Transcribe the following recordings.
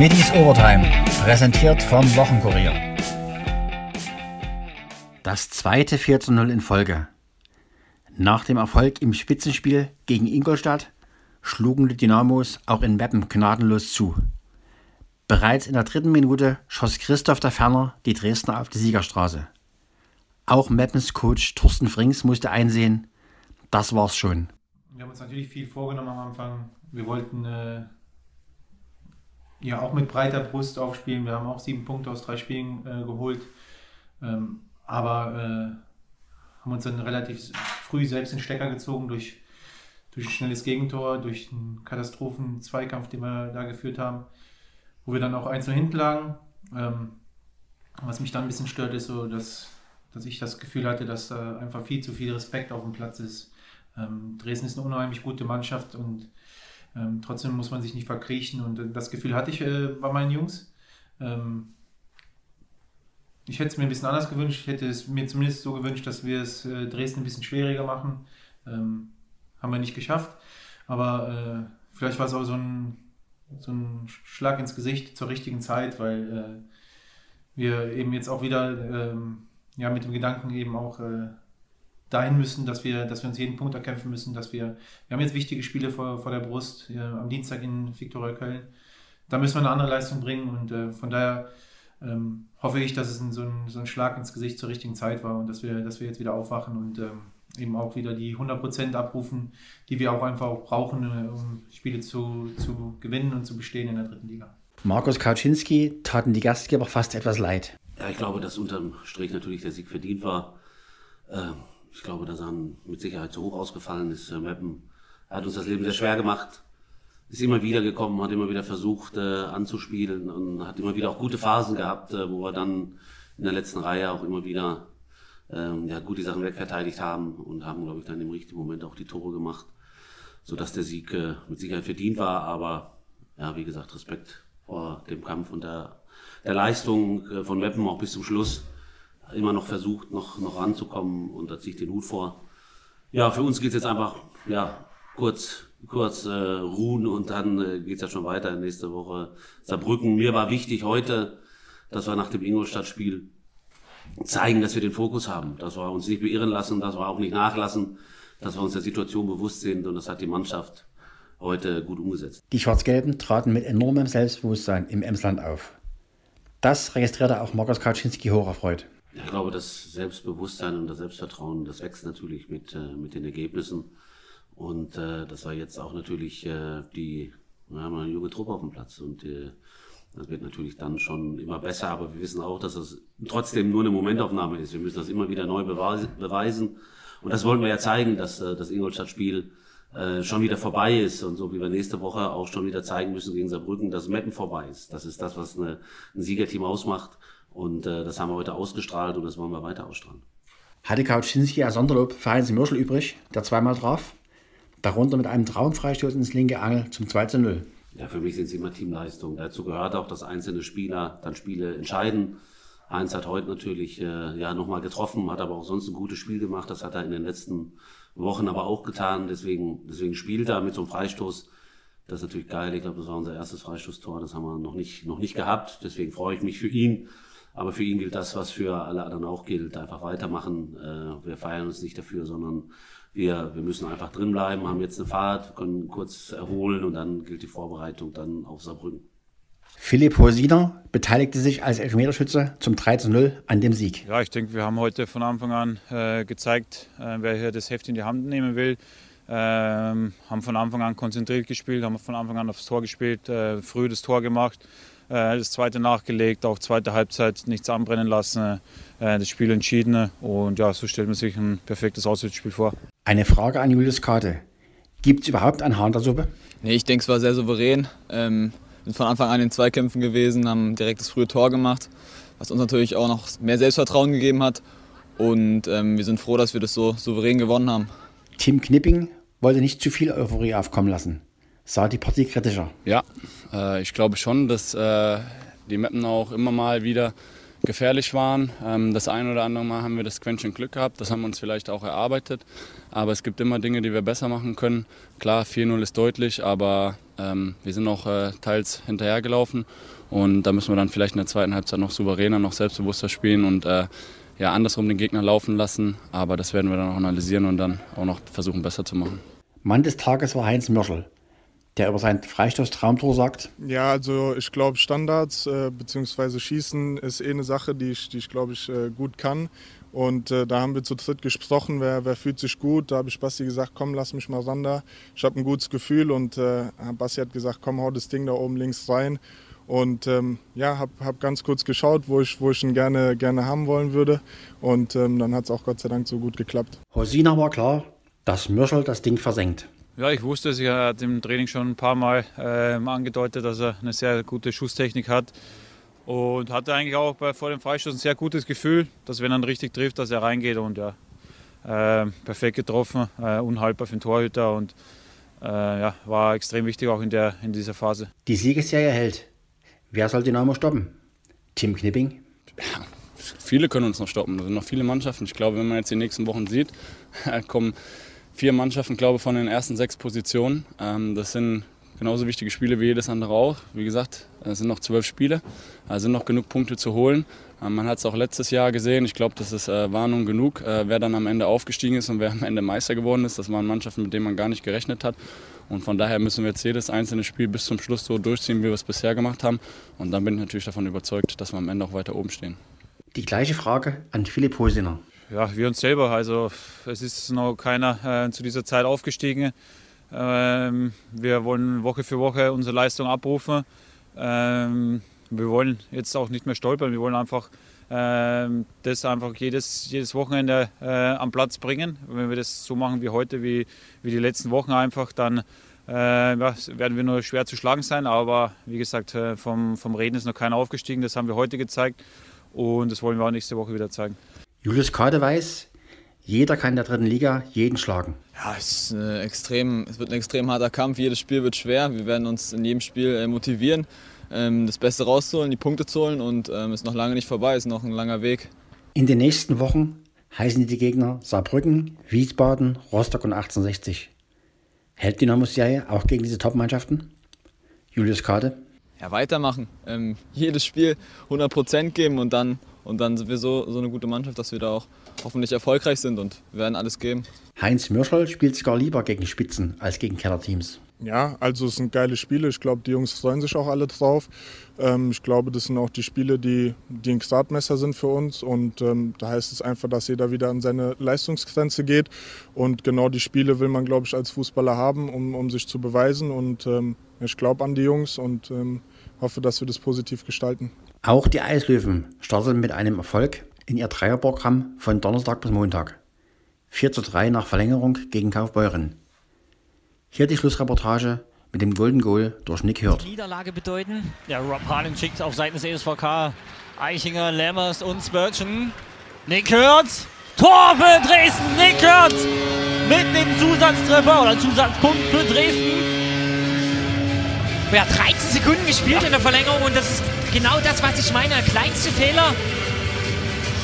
Middies Overtime, präsentiert vom Wochenkurier. Das zweite 4 zu 0 in Folge. Nach dem Erfolg im Spitzenspiel gegen Ingolstadt schlugen die Dynamos auch in Meppen gnadenlos zu. Bereits in der dritten Minute schoss Christoph der Ferner die Dresdner auf die Siegerstraße. Auch Meppens Coach Thorsten Frings musste einsehen, das war's schon. Wir haben uns natürlich viel vorgenommen am Anfang. Wir wollten äh, ja auch mit breiter Brust aufspielen. Wir haben auch sieben Punkte aus drei Spielen äh, geholt. Ähm, aber äh, haben uns dann relativ früh selbst den Stecker gezogen durch, durch ein schnelles Gegentor, durch einen Katastrophen-Zweikampf, den wir da geführt haben, wo wir dann auch einzeln hinten lagen. Ähm, was mich dann ein bisschen stört, ist so, dass, dass ich das Gefühl hatte, dass da einfach viel zu viel Respekt auf dem Platz ist. Ähm, Dresden ist eine unheimlich gute Mannschaft und ähm, trotzdem muss man sich nicht verkriechen und äh, das Gefühl hatte ich äh, bei meinen Jungs. Ähm, ich hätte es mir ein bisschen anders gewünscht. Ich hätte es mir zumindest so gewünscht, dass wir es äh, Dresden ein bisschen schwieriger machen. Ähm, haben wir nicht geschafft. Aber äh, vielleicht war es auch so ein, so ein Schlag ins Gesicht zur richtigen Zeit, weil äh, wir eben jetzt auch wieder ähm, ja, mit dem Gedanken eben auch äh, dahin müssen, dass wir, dass wir uns jeden Punkt erkämpfen müssen, dass wir, wir haben jetzt wichtige Spiele vor, vor der Brust, ja, am Dienstag in Viktoria Köln. Da müssen wir eine andere Leistung bringen und äh, von daher ähm, hoffe ich, dass es ein, so, ein, so, ein, Schlag ins Gesicht zur richtigen Zeit war und dass wir, dass wir jetzt wieder aufwachen und ähm, eben auch wieder die 100% abrufen, die wir auch einfach auch brauchen, äh, um Spiele zu, zu gewinnen und zu bestehen in der dritten Liga. Markus Kauczynski taten die Gastgeber fast etwas leid. Ja, ich glaube, dass unterm Strich natürlich der Sieg verdient war. Ähm, ich glaube, dass er mit Sicherheit zu hoch ausgefallen ist. Meppen hat uns das Leben sehr schwer gemacht. Ist immer wieder gekommen, hat immer wieder versucht äh, anzuspielen und hat immer wieder auch gute Phasen gehabt, äh, wo wir dann in der letzten Reihe auch immer wieder ähm, ja, gut die Sachen wegverteidigt haben und haben, glaube ich, dann im richtigen Moment auch die Tore gemacht, sodass der Sieg äh, mit Sicherheit verdient war. Aber ja, wie gesagt, Respekt vor dem Kampf und der, der Leistung äh, von Meppen auch bis zum Schluss immer noch versucht, noch, noch ranzukommen und da ziehe ich den Hut vor. Ja, für uns geht es jetzt einfach ja, kurz, kurz äh, ruhen und dann äh, geht es ja schon weiter nächste Woche Saarbrücken. Mir war wichtig heute, dass wir nach dem Ingolstadt-Spiel zeigen, dass wir den Fokus haben, dass wir uns nicht beirren lassen, dass wir auch nicht nachlassen, dass wir uns der Situation bewusst sind und das hat die Mannschaft heute gut umgesetzt. Die Schwarz-Gelben traten mit enormem Selbstbewusstsein im Emsland auf. Das registrierte auch Markus Kaczynski hocherfreut. Ich glaube, das Selbstbewusstsein und das Selbstvertrauen, das wächst natürlich mit, äh, mit den Ergebnissen. Und äh, das war jetzt auch natürlich äh, die, wir haben eine junge Truppe auf dem Platz und äh, das wird natürlich dann schon immer besser, aber wir wissen auch, dass das trotzdem nur eine Momentaufnahme ist. Wir müssen das immer wieder neu beweisen. Und das wollen wir ja zeigen, dass äh, das Ingolstadt-Spiel äh, schon wieder vorbei ist und so wie wir nächste Woche auch schon wieder zeigen müssen gegen Saarbrücken, dass Meppen vorbei ist. Das ist das, was eine, ein Siegerteam ausmacht. Und äh, das haben wir heute ausgestrahlt und das wollen wir weiter ausstrahlen. Hatte Kautschinski ein Sonderlob für Heinz Mürschel übrig, der zweimal traf? Darunter mit einem Traumfreistoß ins linke Angel zum 2 zu 0. Ja, für mich sind es immer Teamleistungen. Dazu gehört auch, dass einzelne Spieler dann Spiele entscheiden. Heinz hat heute natürlich äh, ja nochmal getroffen, hat aber auch sonst ein gutes Spiel gemacht. Das hat er in den letzten Wochen aber auch getan. Deswegen, deswegen spielt er mit so einem Freistoß. Das ist natürlich geil. Ich glaube, das war unser erstes Freistoßtor. Das haben wir noch nicht, noch nicht gehabt. Deswegen freue ich mich für ihn. Aber für ihn gilt das, was für alle anderen auch gilt. Einfach weitermachen. Äh, wir feiern uns nicht dafür, sondern wir, wir müssen einfach drin bleiben, haben jetzt eine Fahrt, können kurz erholen und dann gilt die Vorbereitung dann auf Saarbrücken. Philipp Hosiner beteiligte sich als Elfmeterschütze zum 3 zu 0 an dem Sieg. Ja, ich denke, wir haben heute von Anfang an äh, gezeigt, äh, wer hier das Heft in die Hand nehmen will. Ähm, haben von Anfang an konzentriert gespielt, haben von Anfang an aufs Tor gespielt, äh, früh das Tor gemacht, das zweite nachgelegt, auch zweite Halbzeit nichts anbrennen lassen, äh, das Spiel entschieden und ja, so stellt man sich ein perfektes Auswärtsspiel vor. Eine Frage an Julius Karte. Gibt es überhaupt ein Haar in der Suppe? Nee, ich denke, es war sehr souverän. Ähm, sind von Anfang an in Zweikämpfen gewesen, haben direkt das frühe Tor gemacht, was uns natürlich auch noch mehr Selbstvertrauen gegeben hat. Und ähm, wir sind froh, dass wir das so souverän gewonnen haben. Tim Knipping wollte nicht zu viel Euphorie aufkommen lassen. Sah die Partie kritischer. Ja, äh, ich glaube schon, dass äh, die Mappen auch immer mal wieder gefährlich waren. Ähm, das ein oder andere Mal haben wir das Quäntchen Glück gehabt, das haben wir uns vielleicht auch erarbeitet. Aber es gibt immer Dinge, die wir besser machen können. Klar, 4-0 ist deutlich, aber ähm, wir sind auch äh, teils hinterhergelaufen. Und da müssen wir dann vielleicht in der zweiten Halbzeit noch souveräner, noch selbstbewusster spielen und äh, ja, andersrum den Gegner laufen lassen. Aber das werden wir dann auch analysieren und dann auch noch versuchen, besser zu machen. Mann des Tages war Heinz Mörschel der über sein Freistoß-Traumtor sagt? Ja, also ich glaube, Standards äh, bzw. Schießen ist eh eine Sache, die ich, die ich glaube ich, äh, gut kann. Und äh, da haben wir zu dritt gesprochen, wer, wer fühlt sich gut. Da habe ich Basti gesagt, komm, lass mich mal ran da. Ich habe ein gutes Gefühl und äh, Basti hat gesagt, komm, hau das Ding da oben links rein. Und ähm, ja, habe hab ganz kurz geschaut, wo ich, wo ich ihn gerne, gerne haben wollen würde. Und ähm, dann hat es auch Gott sei Dank so gut geklappt. Hosina war klar, dass Mürschel das Ding versenkt. Ja, ich wusste es. Er hat im Training schon ein paar Mal äh, angedeutet, dass er eine sehr gute Schusstechnik hat. Und hatte eigentlich auch bei, vor dem Freistoß ein sehr gutes Gefühl, dass wenn er richtig trifft, dass er reingeht. Und ja, äh, perfekt getroffen, äh, unhaltbar für den Torhüter. Und äh, ja, war extrem wichtig auch in, der, in dieser Phase. Die Siegesserie hält. Wer soll Dynamo stoppen? Tim Knipping? Ja, viele können uns noch stoppen. Es sind noch viele Mannschaften. Ich glaube, wenn man jetzt die nächsten Wochen sieht, kommen vier Mannschaften, glaube ich, von den ersten sechs Positionen. Ähm, das sind genauso wichtige Spiele wie jedes andere auch. Wie gesagt, es sind noch zwölf Spiele, es sind noch genug Punkte zu holen. Ähm, man hat es auch letztes Jahr gesehen. Ich glaube, das ist äh, Warnung genug, äh, wer dann am Ende aufgestiegen ist und wer am Ende Meister geworden ist. Das waren Mannschaften, mit denen man gar nicht gerechnet hat. Und von daher müssen wir jetzt jedes einzelne Spiel bis zum Schluss so durchziehen, wie wir es bisher gemacht haben. Und dann bin ich natürlich davon überzeugt, dass wir am Ende auch weiter oben stehen. Die gleiche Frage an Philipp Hosiner ja, wir uns selber. Also es ist noch keiner äh, zu dieser Zeit aufgestiegen. Ähm, wir wollen Woche für Woche unsere Leistung abrufen. Ähm, wir wollen jetzt auch nicht mehr stolpern. Wir wollen einfach ähm, das einfach jedes, jedes Wochenende äh, am Platz bringen. Wenn wir das so machen wie heute, wie, wie die letzten Wochen einfach, dann äh, ja, werden wir nur schwer zu schlagen sein. Aber wie gesagt, äh, vom, vom Reden ist noch keiner aufgestiegen. Das haben wir heute gezeigt und das wollen wir auch nächste Woche wieder zeigen. Julius Kade weiß, jeder kann in der dritten Liga jeden schlagen. Ja, es, extrem, es wird ein extrem harter Kampf. Jedes Spiel wird schwer. Wir werden uns in jedem Spiel äh, motivieren, ähm, das Beste rauszuholen, die Punkte zu holen. Und es ähm, ist noch lange nicht vorbei, es ist noch ein langer Weg. In den nächsten Wochen heißen die Gegner Saarbrücken, Wiesbaden, Rostock und 1860. Hält Dynamo Serie auch gegen diese Top-Mannschaften? Julius Kade? Ja, weitermachen. Ähm, jedes Spiel 100% geben und dann und dann sind wir so, so eine gute Mannschaft, dass wir da auch hoffentlich erfolgreich sind und werden alles geben. Heinz Mürschel spielt sogar lieber gegen Spitzen als gegen Kellerteams. Ja, also es sind geile Spiele. Ich glaube, die Jungs freuen sich auch alle drauf. Ähm, ich glaube, das sind auch die Spiele, die, die ein Gradmesser sind für uns. Und ähm, da heißt es einfach, dass jeder wieder an seine Leistungsgrenze geht. Und genau die Spiele will man, glaube ich, als Fußballer haben, um, um sich zu beweisen. Und ähm, ich glaube an die Jungs und ähm, hoffe, dass wir das positiv gestalten. Auch die Eislöwen starteten mit einem Erfolg in ihr Dreierprogramm von Donnerstag bis Montag. 4 zu 3 nach Verlängerung gegen Kaufbeuren. Hier die Schlussreportage mit dem Golden Goal durch Nick Hurt. Niederlage bedeuten. Ja, Rob Harlan schickt auf Seiten des ESVK Eichinger, Lammers und Spurgeon. Nick Hurt! Tor für Dresden! Nick Hurt! Mit dem Zusatztreffer oder Zusatzpunkt für Dresden. Ja, 13 Sekunden gespielt in der Verlängerung und das ist genau das, was ich meine. Der kleinste Fehler.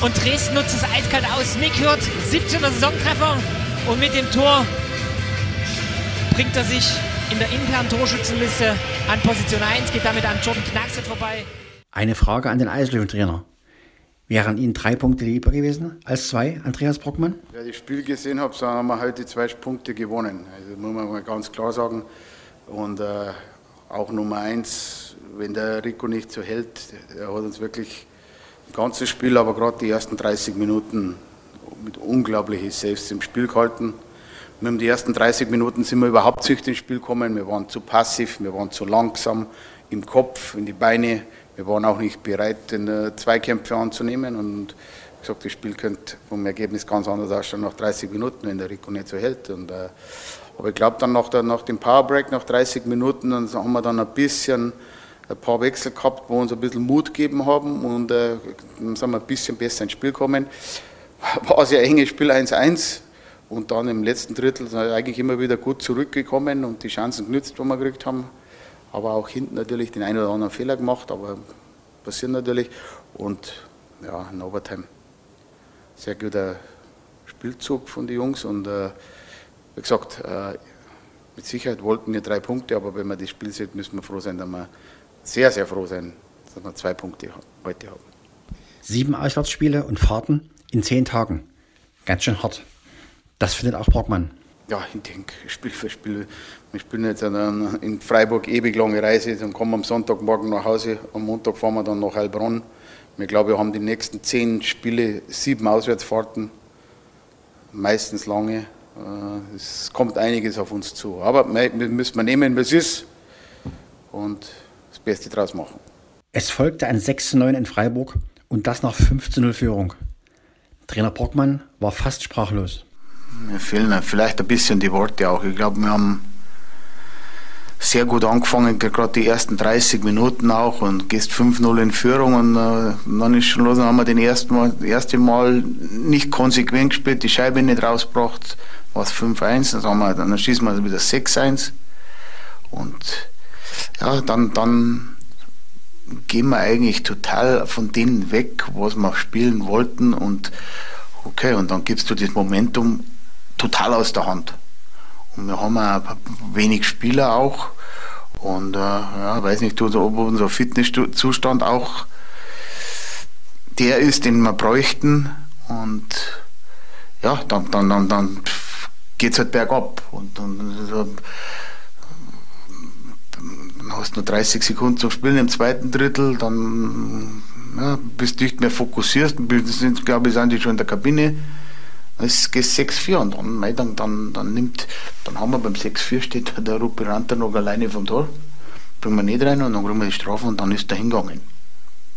Und Dresden nutzt es eiskalt aus. Nick Hurt, 17er Saisontreffer. Und mit dem Tor bringt er sich in der internen Torschützenliste an Position 1, geht damit an Jordan Knackset vorbei. Eine Frage an den Eislöwen-Trainer. Wären Ihnen drei Punkte lieber gewesen als zwei, Andreas Brockmann? Wer das Spiel gesehen hat, so haben wir heute zwei Punkte gewonnen. Also muss man mal ganz klar sagen. Und äh, auch Nummer eins, wenn der Rico nicht so hält, er hat uns wirklich ein ganzes Spiel, aber gerade die ersten 30 Minuten mit unglaublichen Saves im Spiel gehalten. Wir haben die ersten 30 Minuten sind wir überhaupt nicht ins Spiel gekommen. Wir waren zu passiv, wir waren zu langsam im Kopf, in die Beine. Wir waren auch nicht bereit, den Zweikämpfe anzunehmen. Und gesagt, das Spiel könnte vom Ergebnis ganz anders ausschauen nach 30 Minuten, wenn der Rico nicht so hält. Und, äh, aber ich glaube dann nach, der, nach dem Powerbreak, nach 30 Minuten, dann haben wir dann ein bisschen ein paar Wechsel gehabt, wo uns ein bisschen Mut gegeben haben und äh, dann sind wir ein bisschen besser ins Spiel gekommen. War sehr enges Spiel 1-1 und dann im letzten Drittel sind wir eigentlich immer wieder gut zurückgekommen und die Chancen genützt, die wir gekriegt haben. Aber auch hinten natürlich den einen oder anderen Fehler gemacht, aber passiert natürlich. Und ja, in Overtime. Sehr guter Spielzug von den Jungs und äh, wie gesagt, äh, mit Sicherheit wollten wir drei Punkte, aber wenn man das Spiel sieht, müssen wir froh sein, dass wir sehr, sehr froh sein, dass wir zwei Punkte heute haben. Sieben Auswärtsspiele und Fahrten in zehn Tagen. Ganz schön hart. Das findet auch Brockmann. Ja, ich denke, Spiel für Spiel. Wir spielen jetzt in Freiburg ewig lange Reise, dann kommen wir am Sonntagmorgen nach Hause, am Montag fahren wir dann nach Heilbronn. Ich glaube, wir haben die nächsten zehn Spiele sieben Auswärtsfahrten, meistens lange. Äh, es kommt einiges auf uns zu. Aber wir müssen nehmen, was ist und das Beste draus machen. Es folgte ein 6-9 in Freiburg und das nach 15-0 Führung. Trainer Brockmann war fast sprachlos. Mir fehlen vielleicht ein bisschen die Worte auch. Ich glaube, wir haben sehr gut angefangen, gerade die ersten 30 Minuten auch und gehst 5-0 in Führung und äh, dann ist schon los, dann haben wir den ersten Mal, das erste Mal nicht konsequent gespielt, die Scheibe nicht rausgebracht, war es 5-1, dann, dann schießen wir wieder 6-1 und ja, dann, dann gehen wir eigentlich total von denen weg, was wir spielen wollten und okay, und dann gibst du das Momentum total aus der Hand. Und wir haben auch wenig Spieler auch. Und äh, ja, weiß nicht, ob unser Fitnesszustand auch der ist, den wir bräuchten. Und ja, dann, dann, dann, dann geht es halt bergab. Und dann, dann hast du nur 30 Sekunden zum Spielen im zweiten Drittel, dann ja, bist du nicht mehr fokussiert, sind, glaube ich, sind schon in der Kabine. Es geht 6-4 und dann, dann, dann, dann, nimmt, dann haben wir beim 6-4 steht der Rupiranter noch alleine vom Tor, bringen wir nicht rein und dann kriegen wir die Strafe und dann ist er hingegangen.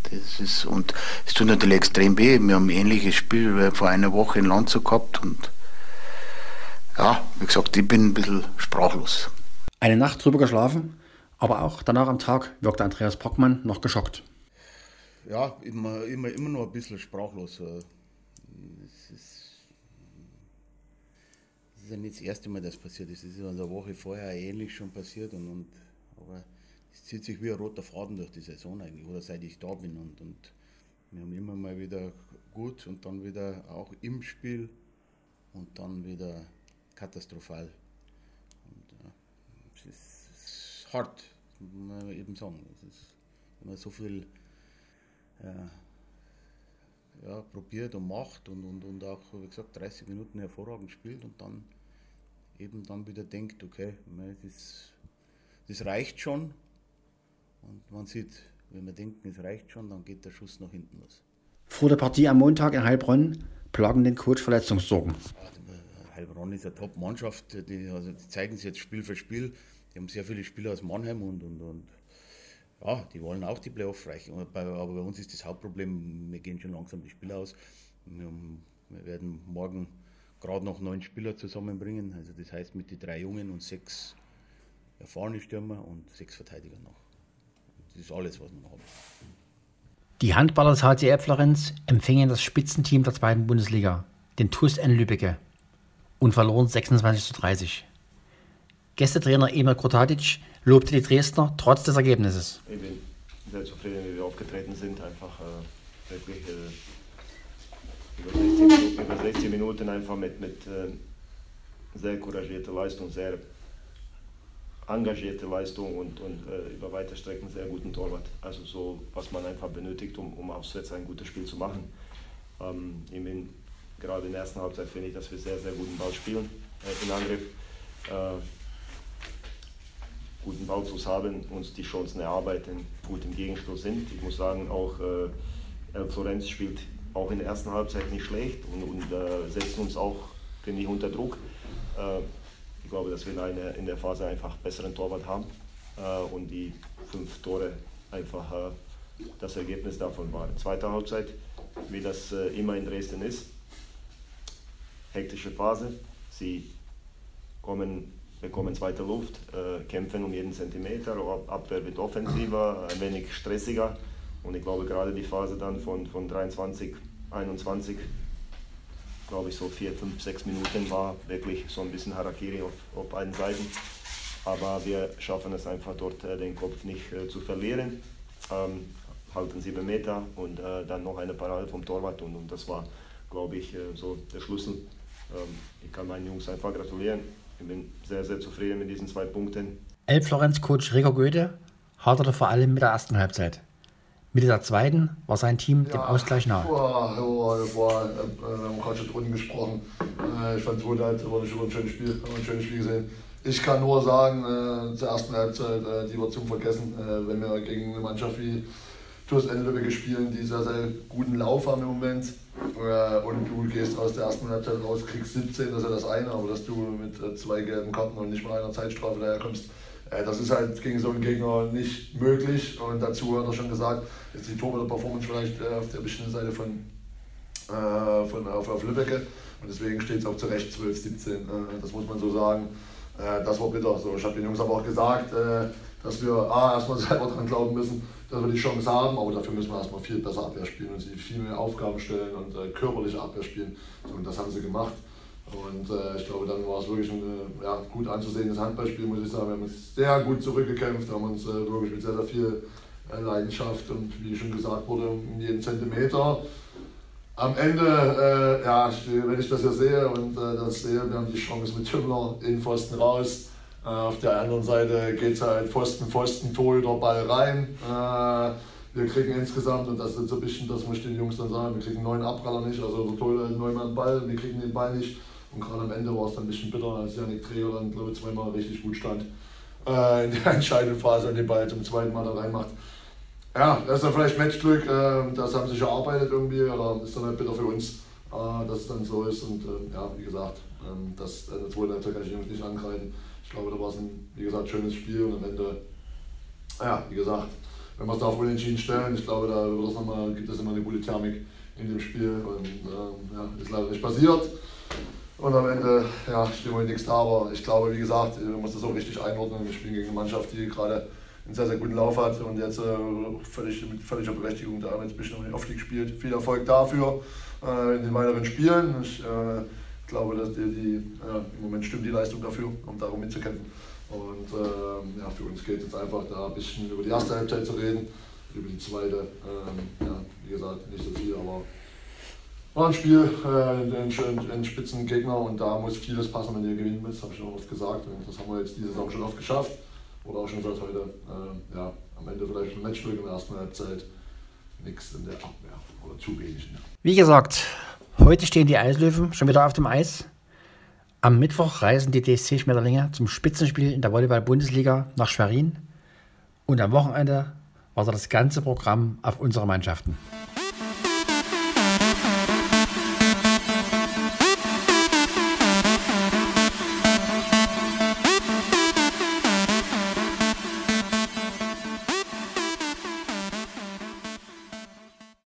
Das ist, und es tut natürlich extrem weh. Wir haben ein ähnliches Spiel vor einer Woche in Landshut gehabt und ja, wie gesagt, ich bin ein bisschen sprachlos. Eine Nacht drüber geschlafen aber auch danach am Tag wirkte Andreas Brockmann noch geschockt. Ja, immer, immer, immer noch ein bisschen sprachlos. Äh, es ist, es ist ja nicht das erste Mal, dass das passiert ist. Es ist eine Woche vorher ähnlich schon passiert. Und, und, aber es zieht sich wie ein roter Faden durch die Saison eigentlich, oder seit ich da bin. Und, und wir haben immer mal wieder gut und dann wieder auch im Spiel und dann wieder katastrophal. Und, ja, es, ist, hart muss man eben sagen. Es ist, man so viel äh, ja, probiert und macht und, und, und auch, wie gesagt, 30 Minuten hervorragend spielt und dann eben dann wieder denkt, okay, das, das reicht schon. Und man sieht, wenn wir denken, es reicht schon, dann geht der Schuss nach hinten los. Vor der Partie am Montag in Heilbronn plagen den Coach Verletzungssorgen. Heilbronn ist eine Top-Mannschaft, die, also die zeigen sich jetzt Spiel für Spiel. Die haben sehr viele Spieler aus Mannheim und, und, und ja, die wollen auch die Playoff reichen. Aber bei, aber bei uns ist das Hauptproblem, wir gehen schon langsam die Spieler aus. Wir werden morgen gerade noch neun Spieler zusammenbringen. Also das heißt mit den drei Jungen und sechs erfahrene Stürmer und sechs Verteidiger noch. Das ist alles, was wir noch haben. Die Handballer des HCR Florenz empfingen das Spitzenteam der zweiten Bundesliga, den TuS N Lübbecke, und verloren 26 zu 30. Gästetrainer Emir Krotatic lobte die Dresdner trotz des Ergebnisses. Ich bin sehr zufrieden, wie wir aufgetreten sind. Einfach äh, wirklich äh, über, 60 Minuten, über 60 Minuten einfach mit, mit äh, sehr couragierter Leistung, sehr engagierte Leistung und, und äh, über weite Strecken sehr guten Torwart. Also so, was man einfach benötigt, um, um auswärts ein gutes Spiel zu machen. Ähm, bin, gerade in der ersten Halbzeit finde ich, dass wir sehr, sehr guten Ball spielen äh, im Angriff. Äh, guten Ballfluss haben, uns die Chancen erarbeiten, gut im Gegenstoß sind. Ich muss sagen, auch äh, El Florenz spielt auch in der ersten Halbzeit nicht schlecht und, und äh, setzt uns auch, finde ich, unter Druck. Äh, ich glaube, dass wir eine, in der Phase einfach besseren Torwart haben äh, und die fünf Tore einfach äh, das Ergebnis davon waren. Zweite Halbzeit, wie das äh, immer in Dresden ist, hektische Phase. Sie kommen bekommen zweite Luft, äh, kämpfen um jeden Zentimeter, Abwehr wird offensiver, ein wenig stressiger. Und ich glaube, gerade die Phase dann von, von 23, 21, glaube ich, so vier, fünf, sechs Minuten war wirklich so ein bisschen Harakiri auf, auf beiden Seiten. Aber wir schaffen es einfach dort, äh, den Kopf nicht äh, zu verlieren. Ähm, halten sieben Meter und äh, dann noch eine Parade vom Torwart und, und das war, glaube ich, äh, so der Schlüssel. Ähm, ich kann meinen Jungs einfach gratulieren. Ich bin sehr, sehr zufrieden mit diesen zwei Punkten. Elf-Florenz-Coach Rico Goethe haderte vor allem mit der ersten Halbzeit. Mitte der zweiten war sein Team dem Ausgleich nahe. Boah, boah, das war, äh, wir haben gerade schon drunten gesprochen. Äh, ich fand es zweite Halbzeit war nicht ein schönes Spiel, ein schönes Spiel gesehen. Ich kann nur sagen, äh, zur ersten Halbzeit, äh, die war zum Vergessen, äh, wenn wir gegen eine Mannschaft wie TuS Endelwicke spielen, die sehr, sehr guten Lauf haben im Moment. Äh, und du gehst aus der ersten Halbzeit raus, kriegst 17, das ist ja das eine, aber dass du mit zwei gelben Karten und nicht mal einer Zeitstrafe daherkommst, das ist halt gegen so einen Gegner nicht möglich. Und dazu hat er schon gesagt, jetzt die Torhüter-Performance vielleicht äh, auf der bestimmten Seite von, äh, von auf, auf Lübbecke. Und deswegen steht es auch zu Recht 12, 17. Äh, das muss man so sagen. Äh, das war bitter. So, ich habe den Jungs aber auch gesagt, äh, dass wir A, erstmal selber daran glauben müssen, dass wir die Chance haben, aber dafür müssen wir erstmal viel besser Abwehr spielen und sie viel mehr Aufgaben stellen und äh, körperliche Abwehr spielen. So, und das haben sie gemacht. Und äh, ich glaube, dann war es wirklich ein äh, ja, gut anzusehendes Handballspiel, muss ich sagen. Wir haben uns sehr gut zurückgekämpft, haben uns äh, wirklich mit sehr, sehr viel äh, Leidenschaft und wie schon gesagt wurde, um jeden Zentimeter. Am Ende, äh, ja, wenn ich das hier sehe und das sehe, wir haben die Chance mit Tümmler in Pfosten raus. auf der anderen Seite geht es halt Pfosten, Pfosten, Torhüter, Ball rein. wir kriegen insgesamt, und das ist so ein bisschen, das muss ich den Jungs dann sagen, wir kriegen neun Abpraller nicht, also der Torhüter hat neunmal Ball, wir kriegen den Ball nicht. Und gerade am Ende war es dann ein bisschen bitter, als Janik Träger dann, glaube ich, zweimal richtig gut stand äh, in der entscheidenden Phase und den Ball zum zweiten Mal da reinmacht. Ja, das ist dann vielleicht Matchglück, äh, das haben sich erarbeitet irgendwie, oder ist dann halt bitter für uns, äh, dass es dann so ist. Und äh, ja, wie gesagt, ähm, das, äh, das wollte natürlich kann ich nicht angreifen. Ich glaube, da war es ein, wie gesagt, schönes Spiel und am Ende, ja, wie gesagt, wenn wir es da auf Unentschieden stellen, ich glaube, da wird es noch mal, gibt es immer eine gute Thermik in dem Spiel und ähm, ja, ist leider nicht passiert. Und am Ende ja, stehen wir nichts da, aber ich glaube, wie gesagt, man muss das auch richtig einordnen. Wir spielen gegen eine Mannschaft, die gerade einen sehr, sehr guten Lauf hat und jetzt äh, völlig, mit völliger Berechtigung da jetzt ein bisschen um den Aufstieg spielt. Viel Erfolg dafür äh, in den weiteren Spielen. Ich äh, glaube, dass die, die im Moment stimmt die Leistung dafür, um darum mitzukämpfen. Und ähm, ja, für uns geht es jetzt einfach da ein bisschen über die erste Halbzeit zu reden, über die zweite. Ähm, ja, wie gesagt, nicht so viel, aber war ein Spiel, äh, ein, spitzen Gegner und da muss vieles passen, wenn ihr gewinnen willst, habe ich schon oft gesagt. Und das haben wir jetzt diese Saison schon oft geschafft. Oder auch schon seit heute. Äh, ja, am Ende vielleicht ein Matchglück in der ersten Halbzeit. Nichts in der Abwehr oder zu wenig. Ne? Wie gesagt, heute stehen die Eislöwen schon wieder auf dem Eis. Am Mittwoch reisen die DSC Schmetterlinge zum Spitzenspiel in der Volleyball-Bundesliga nach Schwerin. Und am Wochenende wartet das ganze Programm auf unsere Mannschaften.